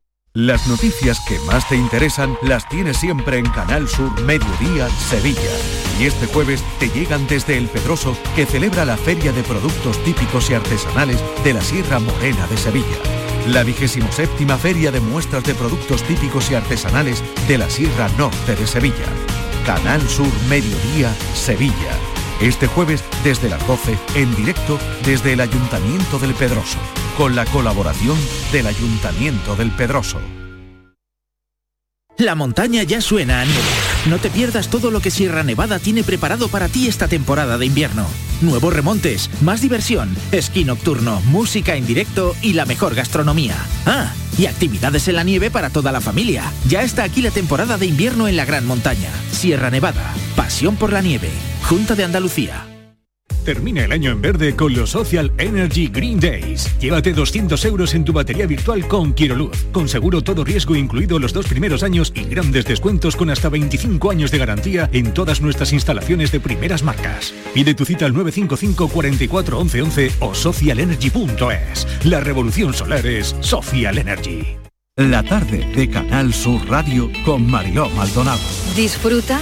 Las noticias que más te interesan las tienes siempre en Canal Sur Mediodía Sevilla. Y este jueves te llegan desde El Pedroso, que celebra la Feria de Productos Típicos y Artesanales de la Sierra Morena de Sevilla. La 27 Feria de Muestras de Productos Típicos y Artesanales de la Sierra Norte de Sevilla. Canal Sur Mediodía Sevilla. Este jueves desde las 12 en directo desde el Ayuntamiento del Pedroso, con la colaboración del Ayuntamiento del Pedroso. La montaña ya suena a. No te pierdas todo lo que Sierra Nevada tiene preparado para ti esta temporada de invierno. Nuevos remontes, más diversión, esquí nocturno, música en directo y la mejor gastronomía. Ah, y actividades en la nieve para toda la familia. Ya está aquí la temporada de invierno en la Gran Montaña. Sierra Nevada, pasión por la nieve. Junta de Andalucía. Termina el año en verde con los Social Energy Green Days. Llévate 200 euros en tu batería virtual con Quiroluz, con seguro todo riesgo incluido los dos primeros años y grandes descuentos con hasta 25 años de garantía en todas nuestras instalaciones de primeras marcas. Pide tu cita al 955 44 11 11 o socialenergy.es. La revolución solar es Social Energy. La tarde de Canal Sur Radio con Mariló Maldonado. Disfruta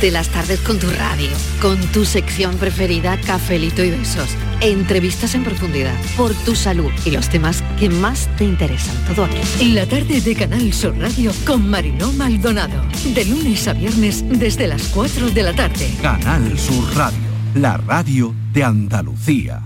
de las tardes con tu radio, con tu sección preferida, cafelito y besos. Entrevistas en profundidad, por tu salud y los temas que más te interesan. Todo aquí. En la tarde de Canal Sur Radio con Mariló Maldonado. De lunes a viernes desde las 4 de la tarde. Canal Sur Radio, la radio de Andalucía.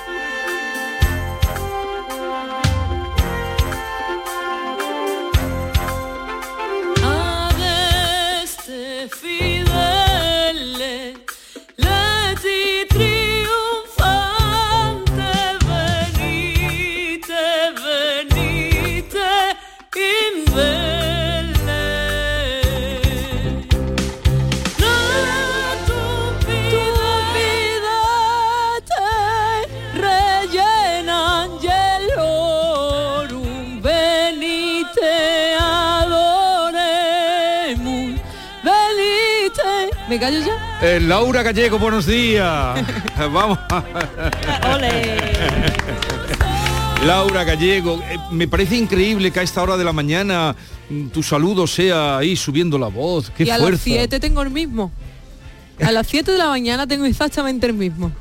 ¿Me callo ya? Eh, Laura Gallego, buenos días. Vamos. Laura Gallego, eh, me parece increíble que a esta hora de la mañana mm, tu saludo sea ahí subiendo la voz. Qué y a fuerza. las 7 tengo el mismo. A las 7 de la mañana tengo exactamente el mismo.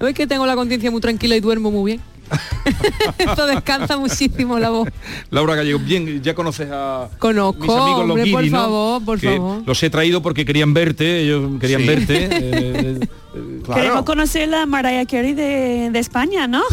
¿No ves que tengo la conciencia muy tranquila y duermo muy bien? Esto descansa muchísimo la voz. Laura Gallego, bien, ya conoces a Conozco, mis amigos los hombre, por ¿no? favor, por Que favor. Los he traído porque querían verte, ellos querían Sí. verte. eh, Queremos conocer la Mariah Carey de, de España, ¿no?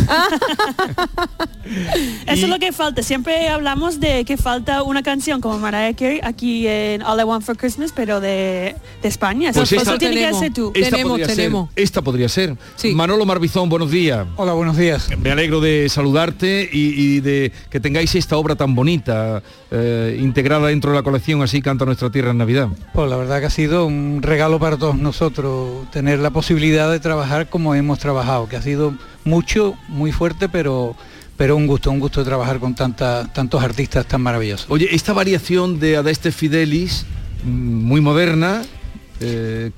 Eso es lo que falta. Siempre hablamos de que falta una canción como Mariah Carey aquí en All I Want for Christmas, pero de, de España. Pues Eso, esta- tiene que ser tú. Esta podría ser, esta podría ser. Manolo Marbizón, buenos días. Hola, buenos días. Me alegro de saludarte y, y de que tengáis esta obra tan bonita, eh, integrada dentro de la colección Así canta nuestra tierra en Navidad. Pues la verdad que ha sido un regalo para todos nosotros tener la posibilidad de trabajar como hemos trabajado, que ha sido mucho, muy fuerte, pero pero un gusto, un gusto de trabajar con tanta, tantos artistas tan maravillosos. Oye, esta variación de Adeste Fidelis, mm, muy moderna, eh,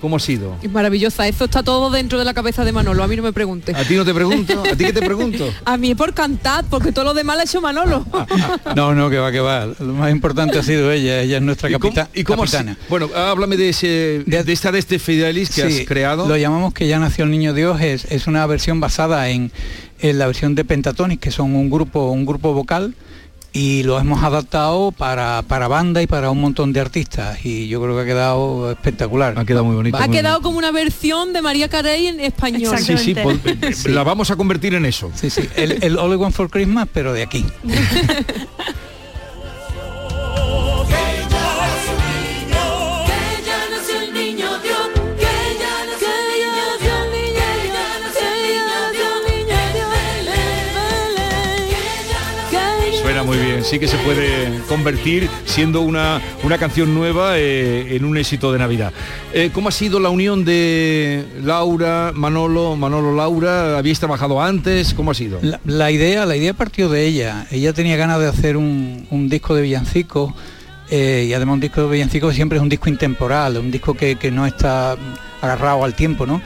¿cómo ha sido? Es maravillosa. Eso está todo dentro de la cabeza de Manolo. A mí no me pregunte. A ti no te pregunto, a ti qué te pregunto. A mí es por cantar, porque todo lo demás lo ha hecho Manolo. No, no, que va, que va. Lo más importante ha sido ella, ella es nuestra ¿Y cómo- capita- y cómo capitana. Bueno, háblame de ese de, esta Adeste Fidelis que Sí, has creado. Lo llamamos que ya nació el niño Dios, es, es una versión basada en, en la versión de Pentatonic, que son un grupo, un grupo vocal, y lo hemos adaptado para, para banda y para un montón de artistas. Y yo creo que ha quedado espectacular. Ha quedado muy bonito. Ha quedado como una versión de María Carey en español. Sí, sí, eh, la vamos a convertir en eso. Sí, sí, el, el All I Want for Christmas, pero de aquí. Sí que se puede convertir siendo una, una canción nueva eh, en un éxito de Navidad. Eh, ¿Cómo ha sido la unión de Laura, Manolo, Manolo, Laura? ¿Habéis trabajado antes? ¿Cómo ha sido? La, idea, la idea partió de ella. Ella tenía ganas de hacer un, un disco de villancicos eh, y además un disco de villancicos siempre es un disco intemporal, un disco que, que no está agarrado al tiempo, ¿no?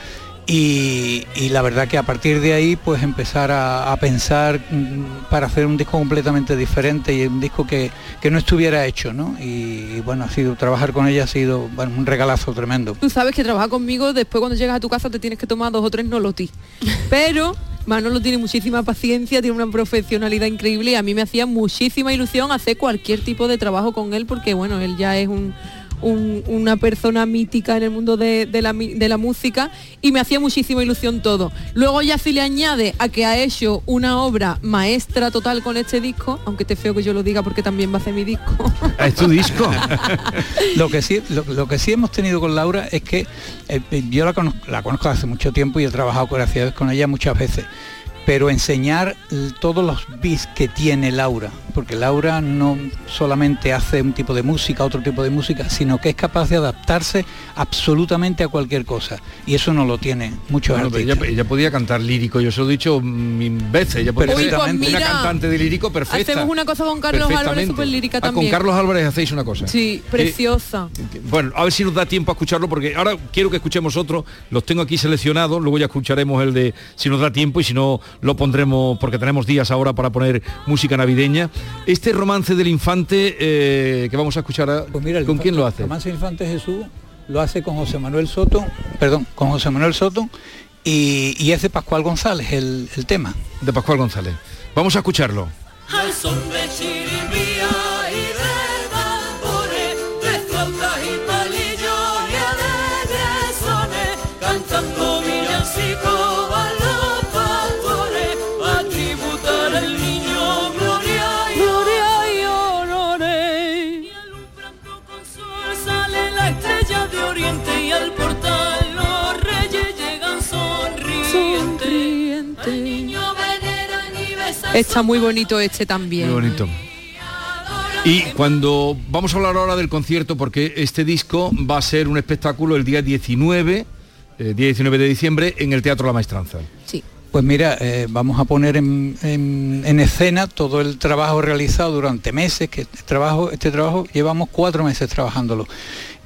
Y, la verdad que a partir de ahí pues empezar a, pensar mm, para hacer un disco completamente diferente y un disco que, que no estuviera hecho, ¿no? Y, bueno, ha sido trabajar con ella ha sido un regalazo tremendo. Tú sabes que trabajar conmigo, después cuando llegas a tu casa te tienes que tomar dos o tres nolotis. Pero Manolo tiene muchísima paciencia, tiene una profesionalidad increíble y a mí me hacía muchísima ilusión hacer cualquier tipo de trabajo con él porque bueno, él ya es un, un- una persona mítica en el mundo de, de la, de la música y me hacía muchísima ilusión todo. Luego ya si le añade a que ha hecho una obra maestra total con este disco, aunque te feo que yo lo diga porque también va a hacer mi disco. ¿Es tu disco? lo que sí lo, lo que sí hemos tenido con Laura es que eh, yo la conozco, la conozco hace mucho tiempo y he trabajado con, con ella muchas veces pero enseñar todos los bits que tiene Laura, porque Laura no solamente hace un tipo de música, otro tipo de música, sino que es capaz de adaptarse absolutamente a cualquier cosa. Y eso no lo tiene muchos Bueno, artistas. ella, ella podía cantar lírico, yo se lo he dicho mil veces, ella podía ser Perfectamente. una pues cantante de lírico perfecta. Hacemos una cosa con Carlos Álvarez súper lírica Ah, también. Con Carlos Álvarez hacéis una cosa. Sí, preciosa. Bueno, a ver si nos da tiempo a escucharlo, porque ahora quiero que escuchemos otro, los tengo aquí seleccionados, luego ya escucharemos el de si nos da tiempo y si no lo pondremos, porque tenemos días ahora para poner música navideña. Este romance del infante eh, que vamos a escuchar, a- ¿con quién lo hace? Romance Infante Jesús lo hace con José Manuel Soto, perdón, con José Manuel Soto y, y es de Pascual González el, el tema. De Pascual González. Vamos a escucharlo. Al son de Está muy bonito este también. Muy bonito. Y cuando vamos a hablar ahora del concierto, porque este disco va a ser un espectáculo el día 19, eh, día 19 de diciembre, en el Teatro La Maestranza. Sí. Pues mira, eh, vamos a poner en, en- en escena todo el trabajo realizado durante meses, que este trabajo, este trabajo llevamos cuatro meses trabajándolo.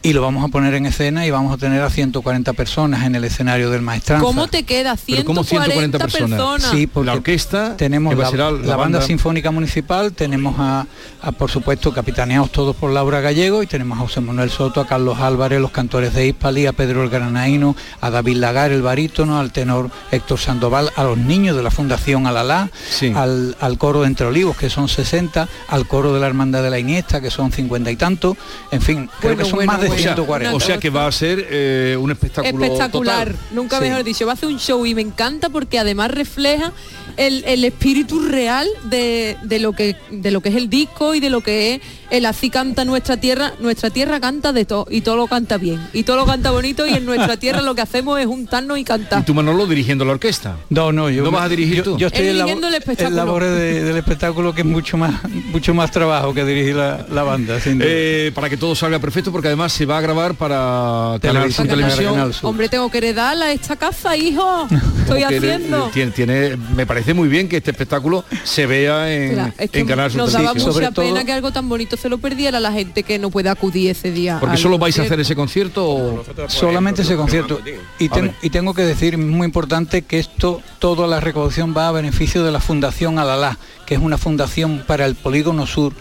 Y lo vamos a poner en escena y vamos a tener a 140 personas en el escenario del Maestranza. ¿Cómo te queda? 140, personas. Sí, porque la orquesta tenemos la, banda, banda- sinfónica municipal, tenemos a, a, por supuesto capitaneados todos por Laura Gallego y tenemos a José Manuel Soto, a Carlos Álvarez, los cantores de Hispali, a Pedro el Granaíno, a David Lagar, el barítono, al tenor Héctor Sandoval, a los niños de la Fundación Alalá, al, al coro de Entre Olivos, que son 60, al coro de la Hermandad de la Iniesta, que son 50 y tanto, en fin, creo que son más de 140. O sea que va a ser eh, un espectáculo espectacular, total. nunca Sí. mejor dicho. Va a hacer un show y me encanta porque además refleja el, el espíritu real de, de lo que de lo que es el disco y de lo que es el así canta nuestra tierra. Nuestra tierra canta de todo y todo lo canta bien y todo lo canta bonito y en nuestra tierra lo que hacemos es juntarnos y cantar. Y tú Manolo dirigiendo la orquesta. No, no, yo ¿No vas a dirigir yo, tú? Yo estoy dirigiendo el espectáculo. en labores de- del espectáculo que es mucho más mucho más trabajo que dirigir la, la banda. sin duda. Eh, para que todo salga perfecto, porque además se va a grabar para Canal Sur Televisión. Canal. Hombre, tengo que heredarla a esta casa, hijo. Estoy haciendo. Tiene, tiene- me parece muy bien que este espectáculo se vea en, Claro, es que en Canal Sur nos daba mucha pena que algo tan bonito se lo perdiera la gente que no puede acudir ese día. Porque solo vais a hacer ese concierto o Solamente ese concierto. Ten- y tengo que decir, muy importante, que esto, toda la recaudación va a beneficio de la Fundación Alalá, que es una fundación para el Polígono Sur,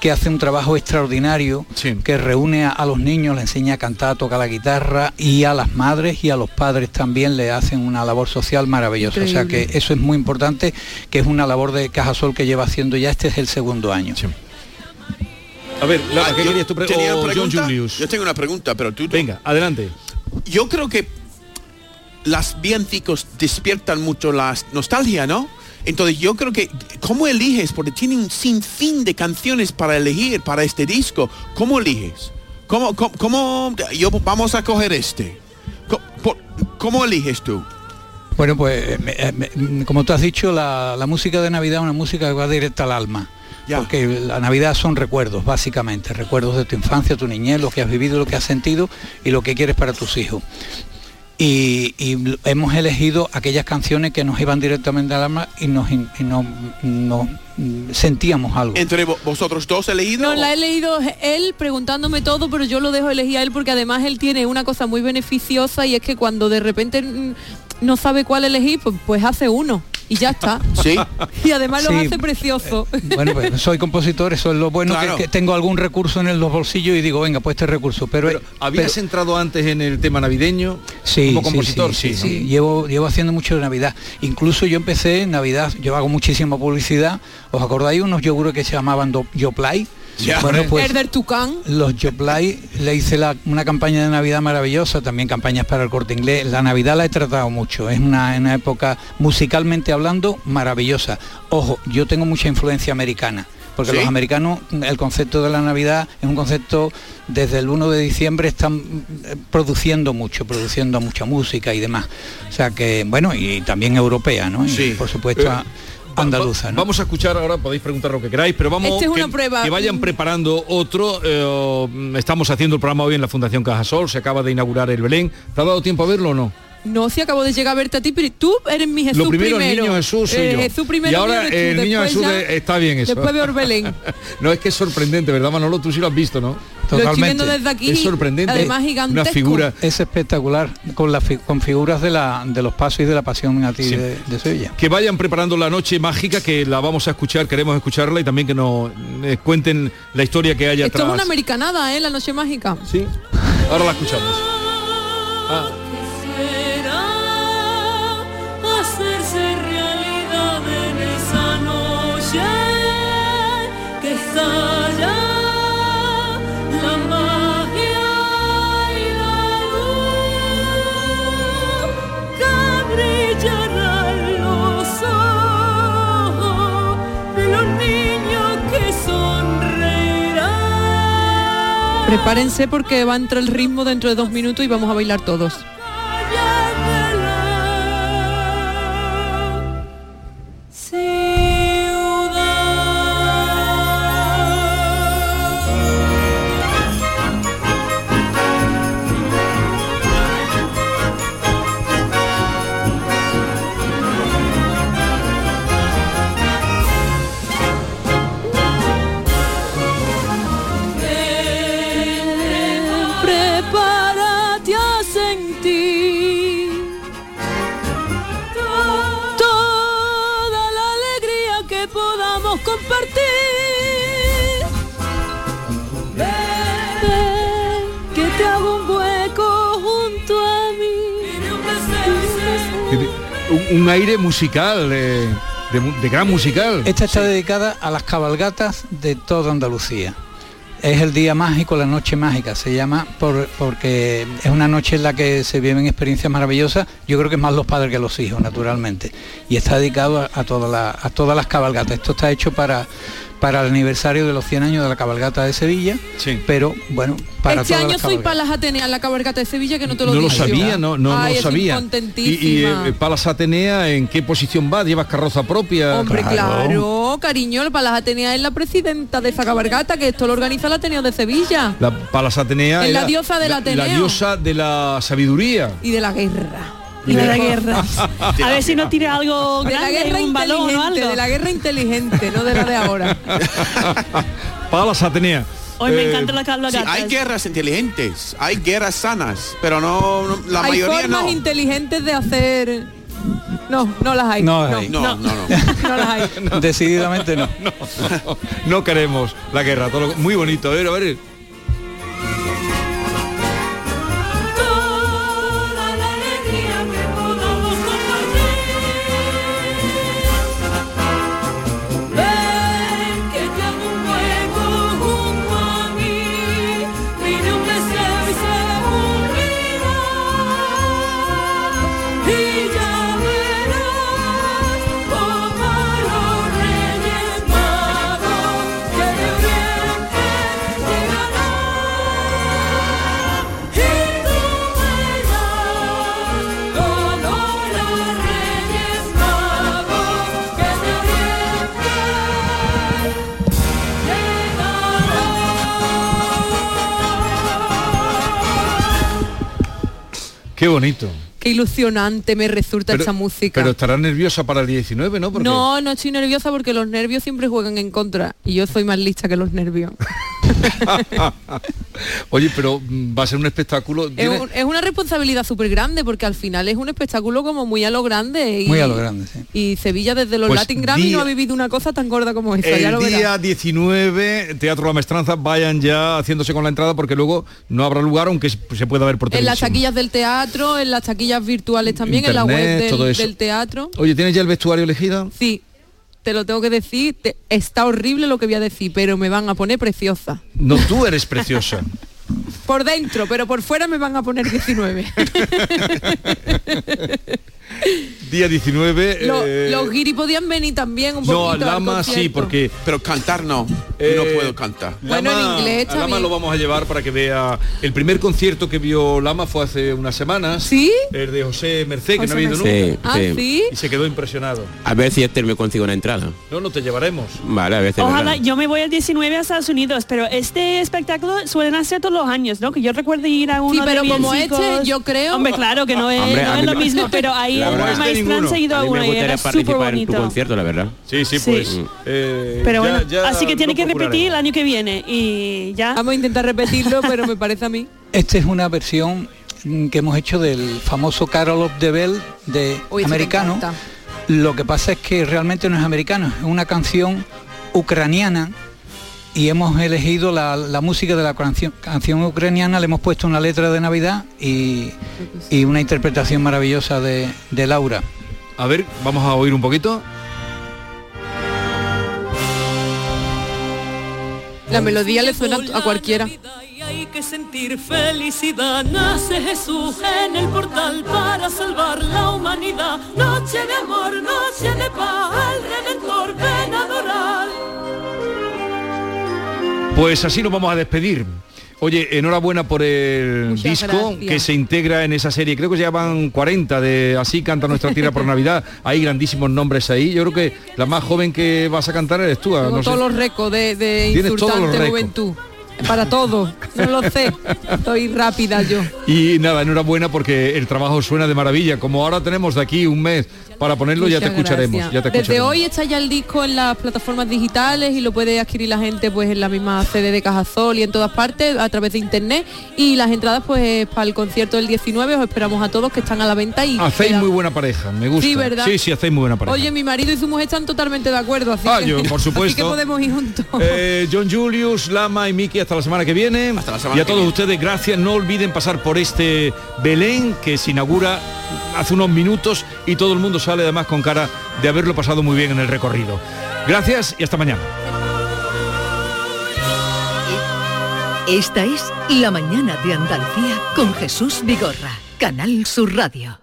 que hace un trabajo extraordinario, que reúne a, a los niños, le enseña a cantar, a tocar la guitarra, y a las madres y a los padres también le hacen una labor social maravillosa. O sea que eso es muy importante, que es una labor de Cajasol que lleva haciendo ya, este es el segundo año. A ver, Ah, ¿qué yo querías tú pre- tenía o una John pregunta. Julius? Yo tengo una pregunta, pero tú... Venga, adelante. Yo creo que las villancicos despiertan mucho la nostalgia, ¿no? Entonces yo creo que, ¿cómo eliges? Porque tienen un sinfín de canciones para elegir para este disco. ¿Cómo eliges? ¿Cómo, cómo, cómo- yo, vamos a coger este? Co- por- ¿Cómo eliges tú? Bueno, pues eh, como tú has dicho, la, la música de Navidad es una música que va directa al alma. Porque la Navidad son recuerdos, básicamente, recuerdos de tu infancia, tu niñez, lo que has vivido, lo que has sentido y lo que quieres para tus hijos. Y, y hemos elegido aquellas canciones que nos iban directamente al alma y nos, y sentíamos algo. ¿Entre vo- vosotros dos elegido? No, la he leído él preguntándome todo, pero yo lo dejo elegir a él porque además él tiene una cosa muy beneficiosa y es que cuando de repente no sabe cuál elegir, pues, pues hace uno y ya está. Sí. Y además lo Sí. hace precioso. Bueno, pues soy compositor, eso es lo bueno, Claro. que, que tengo algún recurso en los bolsillos y digo, venga, pues este recurso. Pero, ¿Habías pero- entrado antes en el tema navideño? Sí, como compositor, sí, sí, sí, ¿no? sí. Llevo, llevo haciendo mucho de Navidad. Incluso yo empecé en Navidad, yo hago muchísima publicidad. ¿Os acordáis unos yogures que se llamaban Do- Yoplay? Bueno, pues Herder Tucán. los Yoplay le hice la- una campaña de Navidad maravillosa, también campañas para el corte inglés. La Navidad la he tratado mucho, es una, una época musicalmente hablando maravillosa. Ojo, yo tengo mucha influencia americana. Porque ¿Sí? los americanos, el concepto de la Navidad es un concepto, desde el 1 de diciembre están eh, produciendo mucho, produciendo mucha música y demás. O sea que, bueno, y también europea, ¿no? Y, por supuesto, Eh, andaluza, ¿no? Vamos a escuchar ahora, podéis preguntar lo que queráis, pero vamos Esta es una que, prueba. que vayan preparando otro. eh, estamos haciendo el programa hoy en la Fundación Cajasol, se acaba de inaugurar el Belén. ¿Te ha dado tiempo a verlo o no? No, si acabo de llegar a verte a ti, pero tú eres mi Jesús lo primero, el niño Jesús soy Eh, yo. Jesús primero y ahora tú, el niño Jesús ya- de- está bien eso. Después veo Belén. no es que es sorprendente, ¿verdad, Manolo? Tú sí lo has visto, ¿no? Lo estoy viendo desde aquí. Es sorprendente. Además Una gigantesco. figura. Es espectacular, con, las fi- con figuras de, la, de los pasos y de la pasión a ti de, de Sevilla. Que vayan preparando la noche mágica, que la vamos a escuchar, queremos escucharla y también que nos eh, cuenten la historia que haya Esto es atrás. una americanada, ¿eh? La noche mágica. Sí. Ahora la escuchamos. Ah. hacerse realidad en esa noche que estalla la Prepárense porque va a entrar el ritmo dentro de dos minutos y vamos a bailar todos. Un, un aire musical, eh, de, gran musical. Esta está dedicada a las cabalgatas de toda Andalucía. Es el día mágico, la noche mágica, se llama por- porque es una noche en la que se viven experiencias maravillosas. Yo creo que es más los padres que los hijos, naturalmente. Y está dedicado a, a todas las cabalgatas. Esto está hecho para, para el aniversario de los 100 años de la cabalgata de Sevilla. Pero bueno, para este todas año las soy para las Ateneas, la cabalgata de Sevilla, que no te lo no digo lo sabía, no, no, Ay, no estoy sabía. Y, y contentísima. eh, Palas Atenea, ¿en qué posición va? ¿Llevas carroza propia? Hombre, claro, cariño, el Palas Atenea es la presidenta de esa cabalgata, que esto lo organiza el Ateneo de Sevilla. La Palas Atenea Es la diosa del la- Ateneo. La diosa de la sabiduría. Y de la guerra. Y de la guerra. A ver si no tira algo De la grande, guerra un balón o inteligente, algo. de la guerra inteligente, no de la de ahora. Palas Atenea. Hoy me Eh, encanta la Sí, cabalgata. hay guerras inteligentes, hay guerras sanas, pero no, no- la hay mayoría formas no. inteligentes de hacer... No, no las hay. No las hay. No, no, no. no las hay. Decididamente no. No queremos la guerra. Todo lo- muy bonito. A ver, a ver. Qué bonito. Qué ilusionante me resulta Pero, esa música. pero estarás nerviosa para el 19, ¿no? Porque No, no estoy nerviosa porque los nervios siempre juegan en contra y yo soy más lista que los nervios. Oye, pero mm, va a ser un espectáculo. Es, ¿Tiene- un- es una responsabilidad súper grande porque al final es un espectáculo como muy a lo grande. Y, Muy a lo grande, sí. Y Sevilla desde los Pues Latin Grammy día- no ha vivido una cosa tan gorda como esa. ya El verás. día 19, Teatro La Maestranza, vayan ya haciéndose con la entrada porque luego no habrá lugar aunque se pueda ver por En las televisión. taquillas del teatro, en las taquillas virtuales también, en la Internet, web todo del, eso. del teatro. Oye, ¿tienes ya el vestuario elegido? Sí, te lo tengo que decir, te- está horrible lo que voy a decir, pero me van a poner preciosa. No, tú eres preciosa. Por dentro, pero por fuera me van a poner 19. Día 19. Lo- eh, los guiri podían venir también un poquito. no, al Lama sí, concierto. porque... Pero cantar no, Eh, no puedo cantar. Bueno, en inglés a Lama lo vamos a llevar para que vea. El primer concierto que vio Lama fue hace unas semanas. ¿Sí? El de José Merced, que José no ha ido nunca. Sí, Ah, sí. sí. Y se quedó impresionado. A ver si este me consigo una entrada. No, no te llevaremos. Vale, a ver si es Ojalá, yo me voy el 19 a Estados Unidos, pero este espectáculo suelen hacer todos los años, ¿no? Que yo recuerdo ir a uno Sí, pero de como este, yo creo... Hombre, claro que no es, Hombre, no es lo mismo, pero ahí La en verdad la es que maestranza he ido A a mí uno me y era gustaría súper participar en tu bonito. concierto, la verdad. Sí, sí, Sí. pues. Mm. eh, Pero ya- bueno, ya así que tiene que repetir el año que viene y ya. Vamos a intentar repetirlo, pero me parece a mí. Esta es una versión que hemos hecho del famoso Carol of the Bell de Uy, eso me americano. Lo que pasa es que realmente no es americano, es una canción ucraniana y hemos elegido la, la música de la canción, canción ucraniana, le hemos puesto una letra de Navidad y, y una interpretación maravillosa de, de Laura. A ver, vamos a oír un poquito. La melodía le suena a cualquiera. Y hay que sentir felicidad. Nace Jesús en el portal para salvar la humanidad. Noche de amor, noche de paz, al Redentor ven a adorar. Pues así nos vamos a despedir. Oye, enhorabuena por el Muchas disco gracias. que se integra en esa serie. Creo que se llaman 40 de Así canta nuestra tierra por Navidad. Hay grandísimos nombres ahí. Yo creo que la más joven que vas a cantar eres tú. ah, no sé. todos los récords de, de todos los insultante juventud. Para todo. No lo sé. Estoy rápida yo. Y nada, enhorabuena porque el trabajo suena de maravilla. Como ahora tenemos de aquí un mes para ponerlo, ya te escucharemos. Ya te Desde escucharemos. hoy está ya el disco en las plataformas digitales y lo puede adquirir la gente pues en la misma sede de Cajasol y en todas partes a través de internet y las entradas pues para el concierto del 19 os esperamos a todos que están a la venta y Hacéis muy buena pareja, me gusta. Sí, ¿verdad? Sí, sí, hacéis muy buena pareja. Oye, mi marido y su mujer están totalmente de acuerdo, así, Ah, que, yo, por así que supuesto. podemos ir juntos. Eh, John Julius, Lama y Miki, hasta hasta la semana que viene. Hasta la semana y a todos viene. ustedes, gracias. No olviden pasar por este Belén que se inaugura hace unos minutos y todo el mundo sale además con cara de haberlo pasado muy bien en el recorrido. Gracias y hasta mañana. Esta es La Mañana de Andalucía con Jesús Vigorra, Canal Sur Radio.